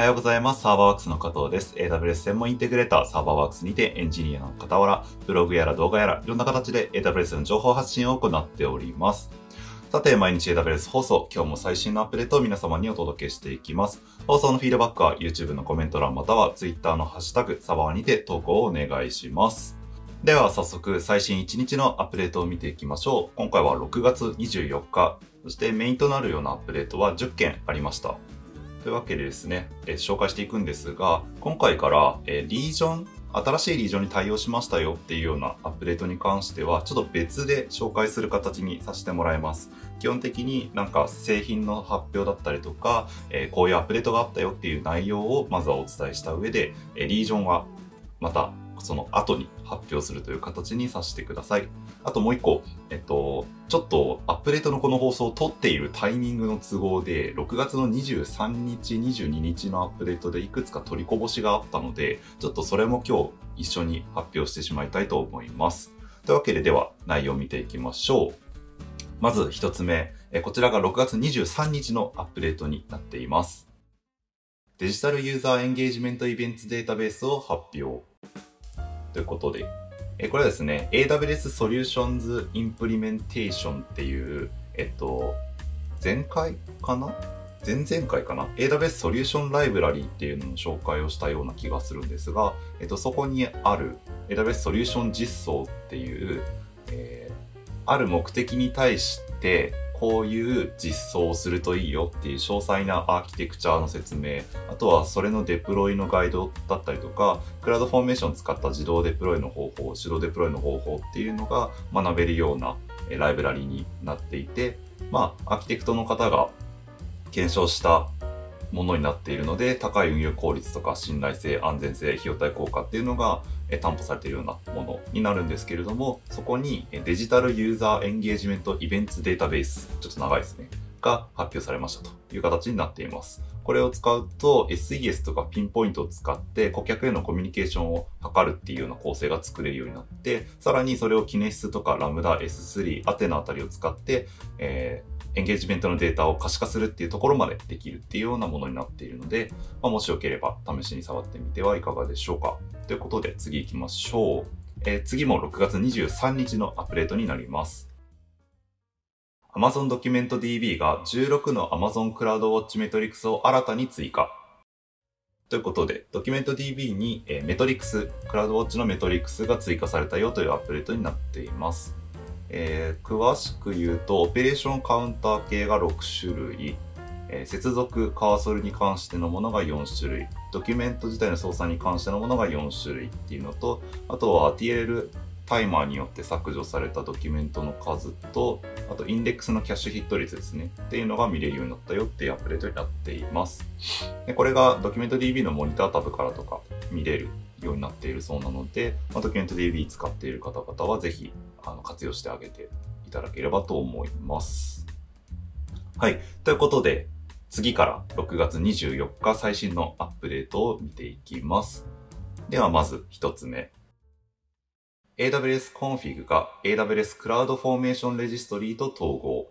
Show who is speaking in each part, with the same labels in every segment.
Speaker 1: はようございます。サーバーワークスの加藤です。AWS 専門インテグレーター、サーバーワークスにてエンジニアの傍ら、ブログやら動画やら、いろんな形で AWS の情報発信を行っております。さて、毎日 AWS 放送、今日も最新のアップデートを皆様にお届けしていきます。放送のフィードバックは YouTube のコメント欄または Twitter のハッシュタグ、サバワにて投稿をお願いします。では早速最新1日のアップデートを見ていきましょう。今回は6月24日、そしてメインとなるようなアップデートは10件ありました。というわけでですね、えー紹介していくんですが、今回から、えーリージョン、新しいリージョンに対応しましたよっていうようなアップデートに関しては、ちょっと別で紹介する形にさせてもらいます。基本的になんか製品の発表だったりとか、えーこういうアップデートがあったよっていう内容をまずはお伝えした上で、えリージョンはまたその後に発表するという形にさせてください。あともう一個、えっと、ちょっとアップデートのこの放送を撮っているタイミングの都合で、6月の23日、22日のアップデートでいくつか取りこぼしがあったので、ちょっとそれも今日一緒に発表してしまいたいと思います。というわけででは内容を見ていきましょう。まず一つ目、こちらが6月23日のアップデートになっています。デジタルユーザーエンゲージメントイベントデータベースを発表。ということで、えこれはですね、AWS Solutions Implementation っていう、えっと、前回かな？前々回かな ?AWS Solution Library っていうのの紹介をしたような気がするんですが、えっと、そこにある AWS Solution 実装っていう、えーある目的に対して、こういう実装をするといいよっていう詳細なアーキテクチャの説明、あとはそれのデプロイのガイドだったりとか、クラウドフォーメーションを使った自動デプロイの方法、手動デプロイの方法っていうのが学べるようなライブラリになっていて、まあ、アーキテクトの方が検証したものになっているので、高い運用効率とか信頼性、安全性、費用対効果っていうのが担保されているようなものになるんですけれども、そこにデジタルユーザーエンゲージメントイベントデータベース、ちょっと長いですね、が発表されましたという形になっています。これを使うと SES とかピンポイントを使って顧客へのコミュニケーションを図るっていうような構成が作れるようになって、さらにそれをキネシスとかラムダ、S3、アテナあたりを使って、えーエンゲージメントのデータを可視化するっていうところまでできるっていうようなものになっているので、まあ、もしよければ試しに触ってみてはいかがでしょうか。ということで次行きましょう。えー次も6月23日のアップデートになります。Amazon ドキュメント DB が16の Amazon クラウドウォッチメトリクスを新たに追加。ということで、ドキュメント DB に、えーメトリクス、クラウドウォッチのメトリクスが追加されたよというアップデートになっています。えー詳しく言うと、オペレーションカウンター系が6種類、えー接続、カーソルに関してのものが4種類、ドキュメント自体の操作に関してのものが4種類っていうのと、あとは TLL タイマーによって削除されたドキュメントの数と、あとインデックスのキャッシュヒット率ですね。っていうのが見れるようになったよっていうアップデートになっています。でこれがドキュメント DB のモニタータブからとか見れるようになっているそうなので、まあ、ドキュメント DB 使っている方々はぜひあの活用してあげていただければと思います。はい。ということで、次から6月24日最新のアップデートを見ていきます。ではまず一つ目。AWS Config が AWS Cloud Formation Registry と統合。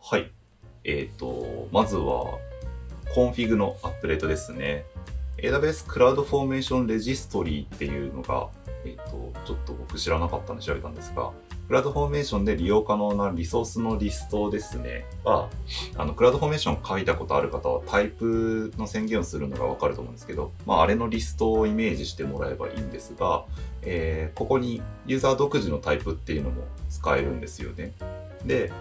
Speaker 1: はい。えっ、と、まずは、Config のアップデートですね。AWS Cloud Formation Registry っていうのが、えっ、と、ちょっと僕知らなかったんで調べたんですが、 CloudFormation で利用可能なリソースのリストですね。は、あの、 CloudFormation を書いたことある方はタイプの宣言をするのがわかると思うんですけど、まあ、あれのリストをイメージしてもらえばいいんですが、えーここにユーザー独自のタイプっていうのも使えるんですよね。で、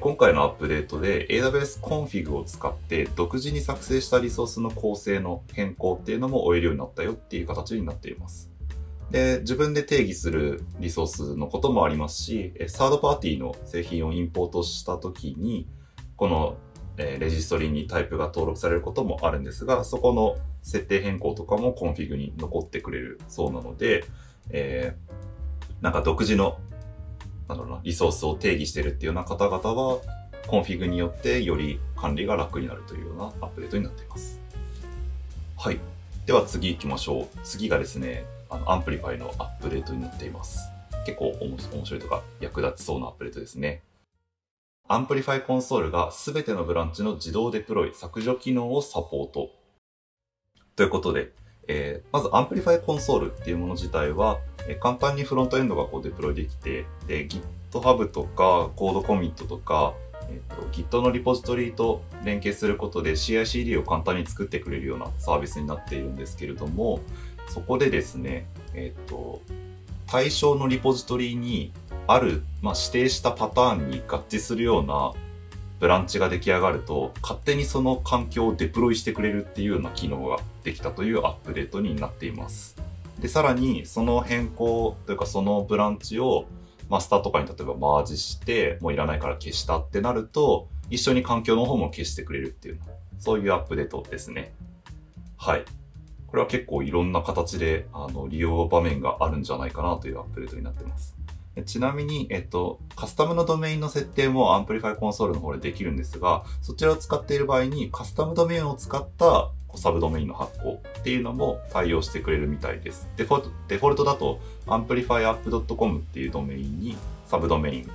Speaker 1: 今回のアップデートで AWS Config を使って独自に作成したリソースの構成の変更っていうのも追えるようになったよっていう形になっています。で、自分で定義するリソースのこともありますし、サードパーティーの製品をインポートしたときに、この、レジストリにタイプが登録されることもあるんですが、そこの設定変更とかも Config に残ってくれるそうなので、えーなんか独自の、なんだろうな、リソースを定義してるっていうような方々は、 Config によってより管理が楽になるというようなアップデートになっています。はい。では次行きましょう。次がですね、あの、 Amplify のアップデートになっています。結構面白いとか役立ちそうなアップデートですね。 Amplify Console が全てのブランチの自動デプロイ削除機能をサポートということで、えー、まず Amplify コンソールっていうもの自体は、えー、簡単にフロントエンドがこうデプロイできて、で、GitHub とかコードコミットとか、えっ、ー、と、Git のリポジトリと連携することで CI/CD を簡単に作ってくれるようなサービスになっているんですけれども、そこでですね、えっ、ー、と、対象のリポジトリにある、まあ、指定したパターンに合致するようなブランチが出来上がると、勝手にその環境をデプロイしてくれるっていうような機能ができたというアップデートになっています。で、さらにその変更というかそのブランチをマスターとかに例えばマージして、もういらないから消したってなると、一緒に環境の方も消してくれるっていう、そういうアップデートですね。はい。これは結構いろんな形であの利用場面があるんじゃないかなというアップデートになってます。ちなみに、えっと、カスタムのドメインの設定も Amplify コンソールの方でできるんですが、そちらを使っている場合にカスタムドメインを使ったサブドメインの発行っていうのも対応してくれるみたいです。デフォルトデフォルトだと amplifyapp.com っていうドメインにサブドメイン、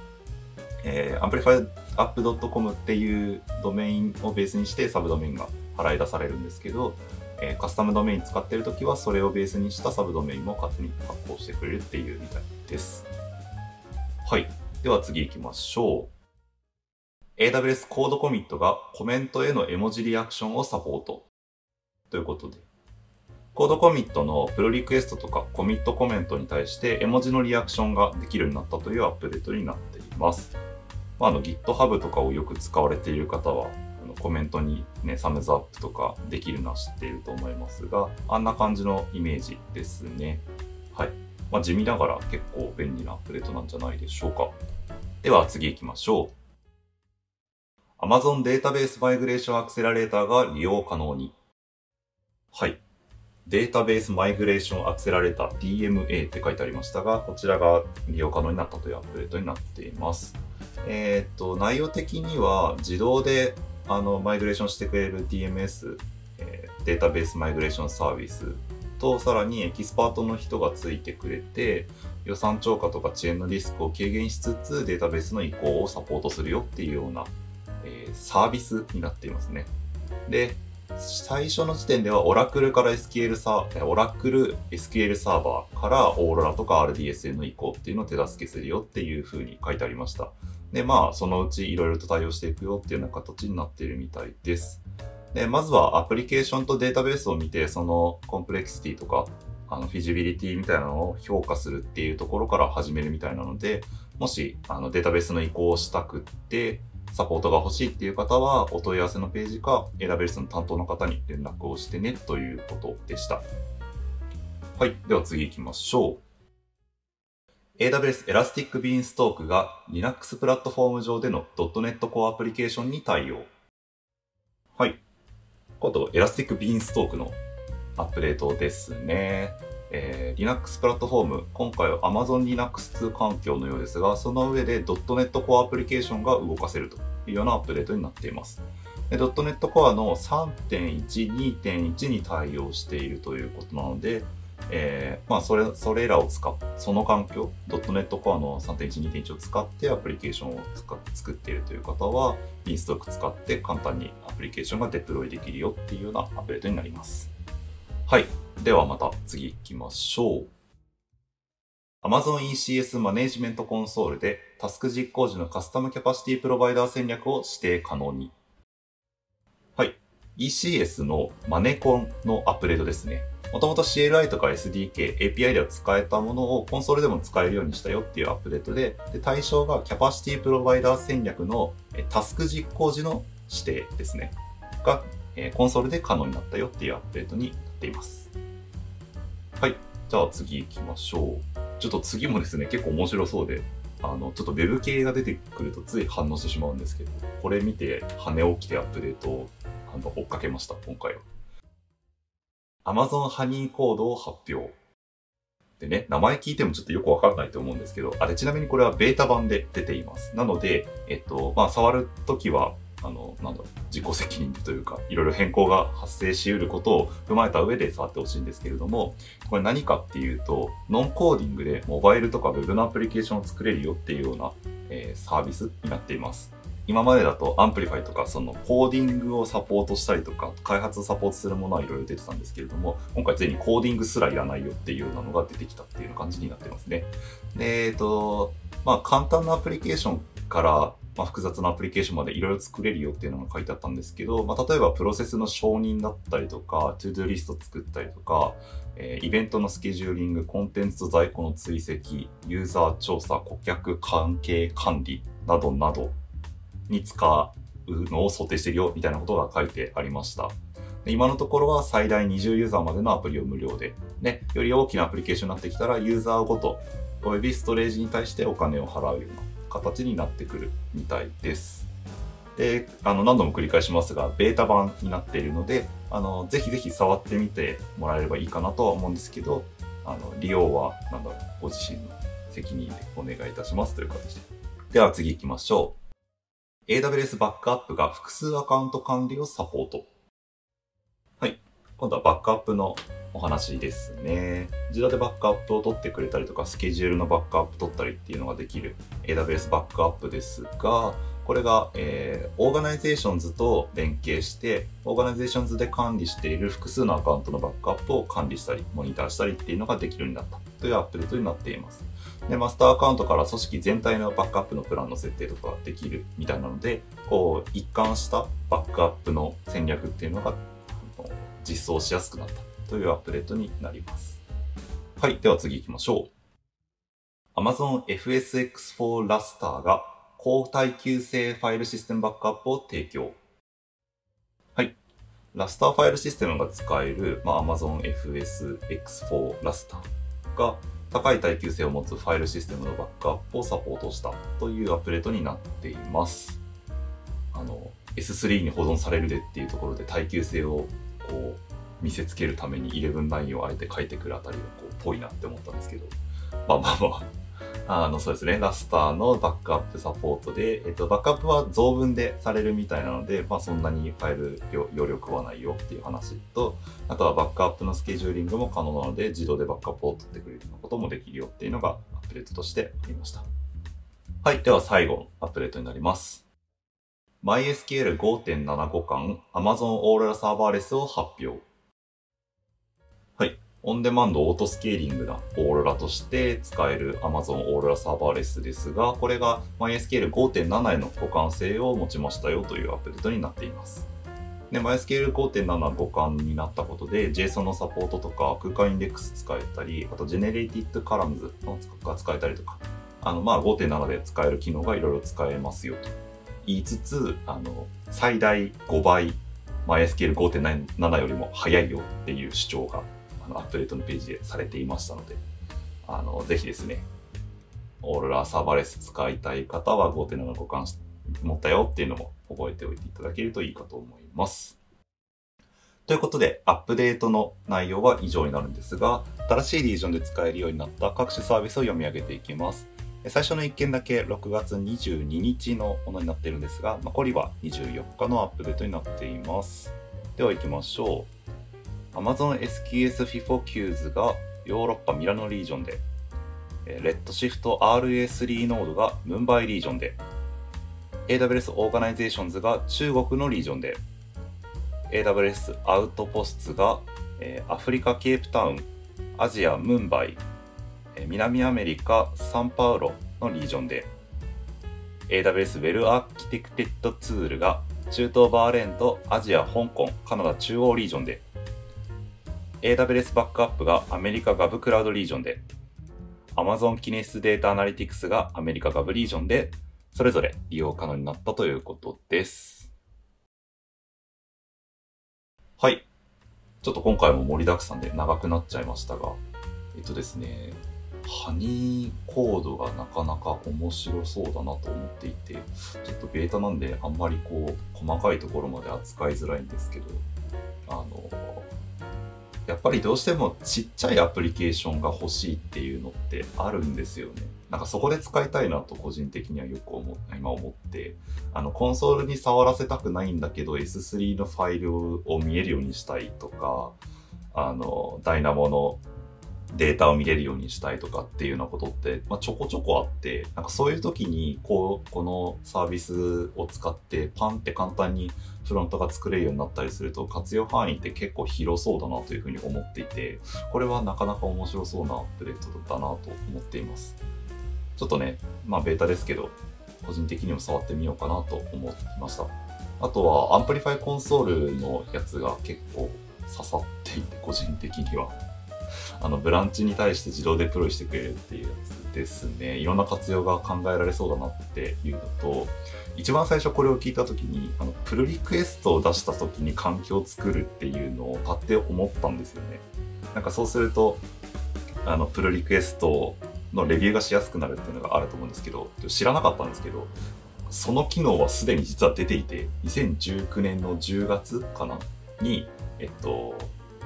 Speaker 1: えー、amplifyapp.com っていうドメインをベースにしてサブドメインが払い出されるんですけど、えー、カスタムドメイン使ってるときはそれをベースにしたサブドメインも勝手に発行してくれるっていうみたいです。はい。では次行きましょう。AWS コードコミットがコメントへの絵文字リアクションをサポート。ということで。コードコミットのプロリクエストとかコミットコメントに対して絵文字のリアクションができるようになったというアップデートになっています。まあ、あの GitHub とかをよく使われている方はあのコメントにね、サムズアップとかできるのは知っていると思いますが、あんな感じのイメージですね。はい。まあ、地味ながら結構便利なアップデートなんじゃないでしょうか。では次行きましょう。Amazon データベースマイグレーションアクセラレーターが利用可能に。はい。データベースマイグレーションアクセラレーター DMA って書いてありましたが、こちらが利用可能になったというアップデートになっています。えっ、と、内容的には自動であのマイグレーションしてくれる DMS、えー、 Database Migration Service とさらにエキスパートの人がついてくれて予算超過とか遅延のリスクを軽減しつつデータベースの移行をサポートするよっていうような、えー、サービスになっていますね。で、最初の時点ではオラクルから SQL サー、オラクル SQL サーバーからオーロラとか RDS への移行っていうのを手助けするよっていう風に書いてありました。で、まあ、そのうちいろいろと対応していくよっていうような形になっているみたいです。で、まずはアプリケーションとデータベースを見て、そのコンプレクシティとか、あの、フィジビリティみたいなのを評価するっていうところから始めるみたいなので、もし、あの、データベースの移行をしたくって、サポートが欲しいっていう方は、お問い合わせのページか、AWS の担当の方に連絡をしてね、ということでした。はい。では次行きましょう。AWS Elastic Beanstalk が Linux プラットフォーム上での .NET Core アプリケーションに対応。はい。今度、エラスティックビーンストークのアップデートですね。えー、Linux プラットフォーム、今回は Amazon Linux 2環境のようですが、その上で .NET Core アプリケーションが動かせるというようなアップデートになっています。.NET Core の3.1、2.1に対応しているということなので、えー、まあ、それ、それらを使っ、その環境、.NET Core の3.1、2.1を使ってアプリケーションを作っているという方は、インストック使って簡単にアプリケーションがデプロイできるよっていうようなアップデートになります。はい。ではまた次行きましょう。Amazon ECS マネジメントコンソールでタスク実行時のカスタムキャパシティプロバイダー戦略を指定可能に。ECS のマネコンのアップデートですね。もともと CLI とか SDK、API では使えたものをコンソールでも使えるようにしたよっていうアップデートで、で対象がキャパシティプロバイダー戦略のタスク実行時の指定ですね。が、コンソールで可能になったよっていうアップデートになっています。はい。じゃあ次行きましょう。ちょっと次もですね、結構面白そうで、あの、ちょっと Web 系が出てくるとつい反応してしまうんですけど、これ見て羽起きてアップデートをあの追っかけました、今回は。Amazon ハニーコードを発表。でね、名前聞いてもちょっとよくわかんないと思うんですけど、あれちなみにこれはベータ版で出ています。なので、えっと、まあ、触るときは、あの、なんだろう、自己責任というか、いろいろ変更が発生し得ることを踏まえた上で触ってほしいんですけれども、これ何かっていうと、ノンコーディングでモバイルとか Web のアプリケーションを作れるよっていうような、えー、サービスになっています。今までだと Amplify とかそのコーディングをサポートしたりとか開発をサポートするものはいろいろ出てたんですけれども今回ついにコーディングすらいらないよっていうようなのが出てきたっていう感じになってますね。でえっ、とまあ簡単なアプリケーションからまあ、複雑なアプリケーションまでいろいろ作れるよっていうのが書いてあったんですけど、まあ、例えばプロセスの承認だったりとか、 ToDo リスト作ったりとか、えー、イベントのスケジューリング、コンテンツと在庫の追跡、ユーザー調査、顧客関係管理などなどに使うのを想定してるよみたいなことが書いてありました。今のところは最大20ユーザーまでのアプリを無料で、ね、より大きなアプリケーションになってきたらユーザーごとおよびストレージに対してお金を払うような形になってくるみたいです。で、あの、何度も繰り返しますが、ベータ版になっているので、あの、ぜひぜひ触ってみてもらえればいいかなとは思うんですけど、あの、利用は、なんだろう、ご自身の責任でお願いいたしますという形で。では次行きましょう。AWS バックアップが複数アカウント管理をサポート。はい。今度はバックアップのお話ですね。自動でバックアップを取ってくれたりとか、スケジュールのバックアップ取ったりっていうのができる AWS Backup ですが、これが、えー、 Organizations と連携して、 Organizations で管理している複数のアカウントのバックアップを管理したり、モニターしたりっていうのができるようになったというアップデートになっています。で、マスターアカウントから組織全体のバックアップのプランの設定とかできるみたいなので、こう、一貫したバックアップの戦略っていうのが実装しやすくなったというアップデートになります。はい。では次行きましょう。Amazon FSX4 ラスターが高耐久性ファイルシステムバックアップを提供。はい。ラスターファイルシステムが使える、まあ、Amazon FSX4 ラスターが高い耐久性を持つファイルシステムのバックアップをサポートしたというアップデートになっています。あの、S3 に保存されるでっていうところで耐久性をこう見せつけるために11.9をあえて書いてくるあたりがこうぽいなって思ったんですけど、まあまあまあ、あの、そうですね、ラスターのバックアップサポートで、えっと、バックアップは増分でされるみたいなので、まあそんなにファイル容量食わないよっていう話と、あとはバックアップのスケジューリングも可能なので、自動でバックアップを取ってくれるようなこともできるよっていうのがアップデートとしてありました。はい、では最後のアップデートになります。MySQL5.75 巻 Amazon Aurora Serverless を発表。オンデマンドオートスケーリングなオーロラとして使える Amazon オーロラサーバーレスですが、これが MySQL5.7 への互換性を持ちましたよというアップデートになっています。で、MySQL5.7 互換になったことで、JSON のサポートとか、空間インデックス使えたり、あと Generated Columns が使えたりとか、あの、まあ5.7で使える機能がいろいろ使えますよと言いつつ、あの、最大5倍 MySQL5.7 よりも早いよっていう主張がのアップデートのページでされていましたので、あの、ぜひですね、オーロラサーバーレス使いたい方は5.7互換し持ったよっていうのも覚えておいていただけるといいかと思います。ということで、アップデートの内容は以上になるんですが、新しいリージョンで使えるようになった各種サービスを読み上げていきます。最初の1件だけ6月22日のものになっているんですが、残りは24日のアップデートになっています。では行きましょう。Amazon SQS FIFO Queues がヨーロッパミラノリージョンで、 Redshift RA3 ノードがムンバイリージョンで、AWS オーガナイゼーションズが中国のリージョンで、AWS アウトポスツが、えアフリカケープタウン、アジアムンバイ、え南アメリカサンパウロのリージョンで、AWS ウェルアーキテクテッドツールが中東バーレーンとアジア、香港、カナダ中央リージョンで、AWS バックアップがアメリカガブクラウドリージョンで、Amazon キネシスデータアナリティクスがアメリカガブリージョンで、それぞれ利用可能になったということです。はい。ちょっと今回も盛りだくさんで長くなっちゃいましたが、えっとですね、ハニーコードがなかなか面白そうだなと思っていて、ちょっとベータなんであんまりこう、細かいところまで扱いづらいんですけど、やっぱりどうしてもちっちゃいアプリケーションが欲しいっていうのってあるんですよね。なんかそこで使いたいなと個人的にはよく思今思って、あのコンソールに触らせたくないんだけど S3 のファイルを見えるようにしたいとか、あの、ダイナモのデータを見れるようにしたいとかっていうようなことって、まあ、ちょこちょこあって、なんかそういう時に、こう、このサービスを使ってパンって簡単にフロントが作れるようになったりすると、活用範囲って結構広そうだなというふうに思っていて、これはなかなか面白そうなアップデートだなと思っています。ちょっとね、まあベータですけど、個人的にも触ってみようかなと思いました。あとは、 Amplify Console のやつが結構刺さっていて、個人的には。あの、ブランチに対して自動デプロイしてくれるっていうやつですね。いろんな活用が考えられそうだなっていうのと、一番最初これを聞いた時に、あの、プルリクエストを出した時に環境を作るっていうのをかって思ったんですよね。なんかそうすると、あの、プルリクエストのレビューがしやすくなるっていうのがあると思うんですけど、知らなかったんですけど、その機能はすでに実は出ていて、2019年の10月かなに、えっと、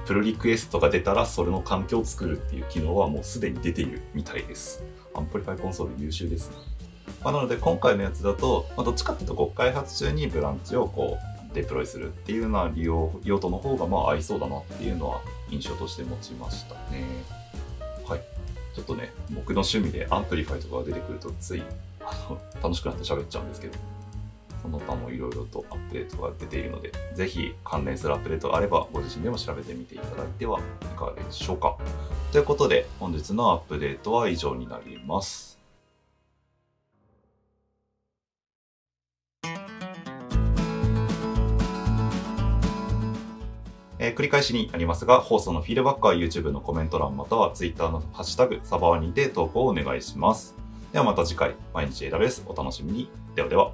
Speaker 1: プルリクエストが出たらそれの環境を作るっていう機能はもうすでに出ているみたいです。 Amplify Console 優秀ですね。まあ、なので今回のやつだと、まあ、どっちかっていうとこう開発中にブランチをこうデプロイするっていうような利用用途の方がまあ合いそうだなっていうのは印象として持ちましたね。はい。ちょっとね、僕の趣味で Amplify とかが出てくるとついあの楽しくなって喋っちゃうんですけど、その他もいろいろとアップデートが出ているので、ぜひ関連するアップデートがあれば、ご自身でも調べてみていただいてはいかがでしょうか。ということで、本日のアップデートは以上になります。えー、繰り返しになりますが、放送のフィードバックは YouTube のコメント欄または Twitter のハッシュタグサバワニで投稿をお願いします。ではまた次回、毎日 AWS お楽しみに。ではでは。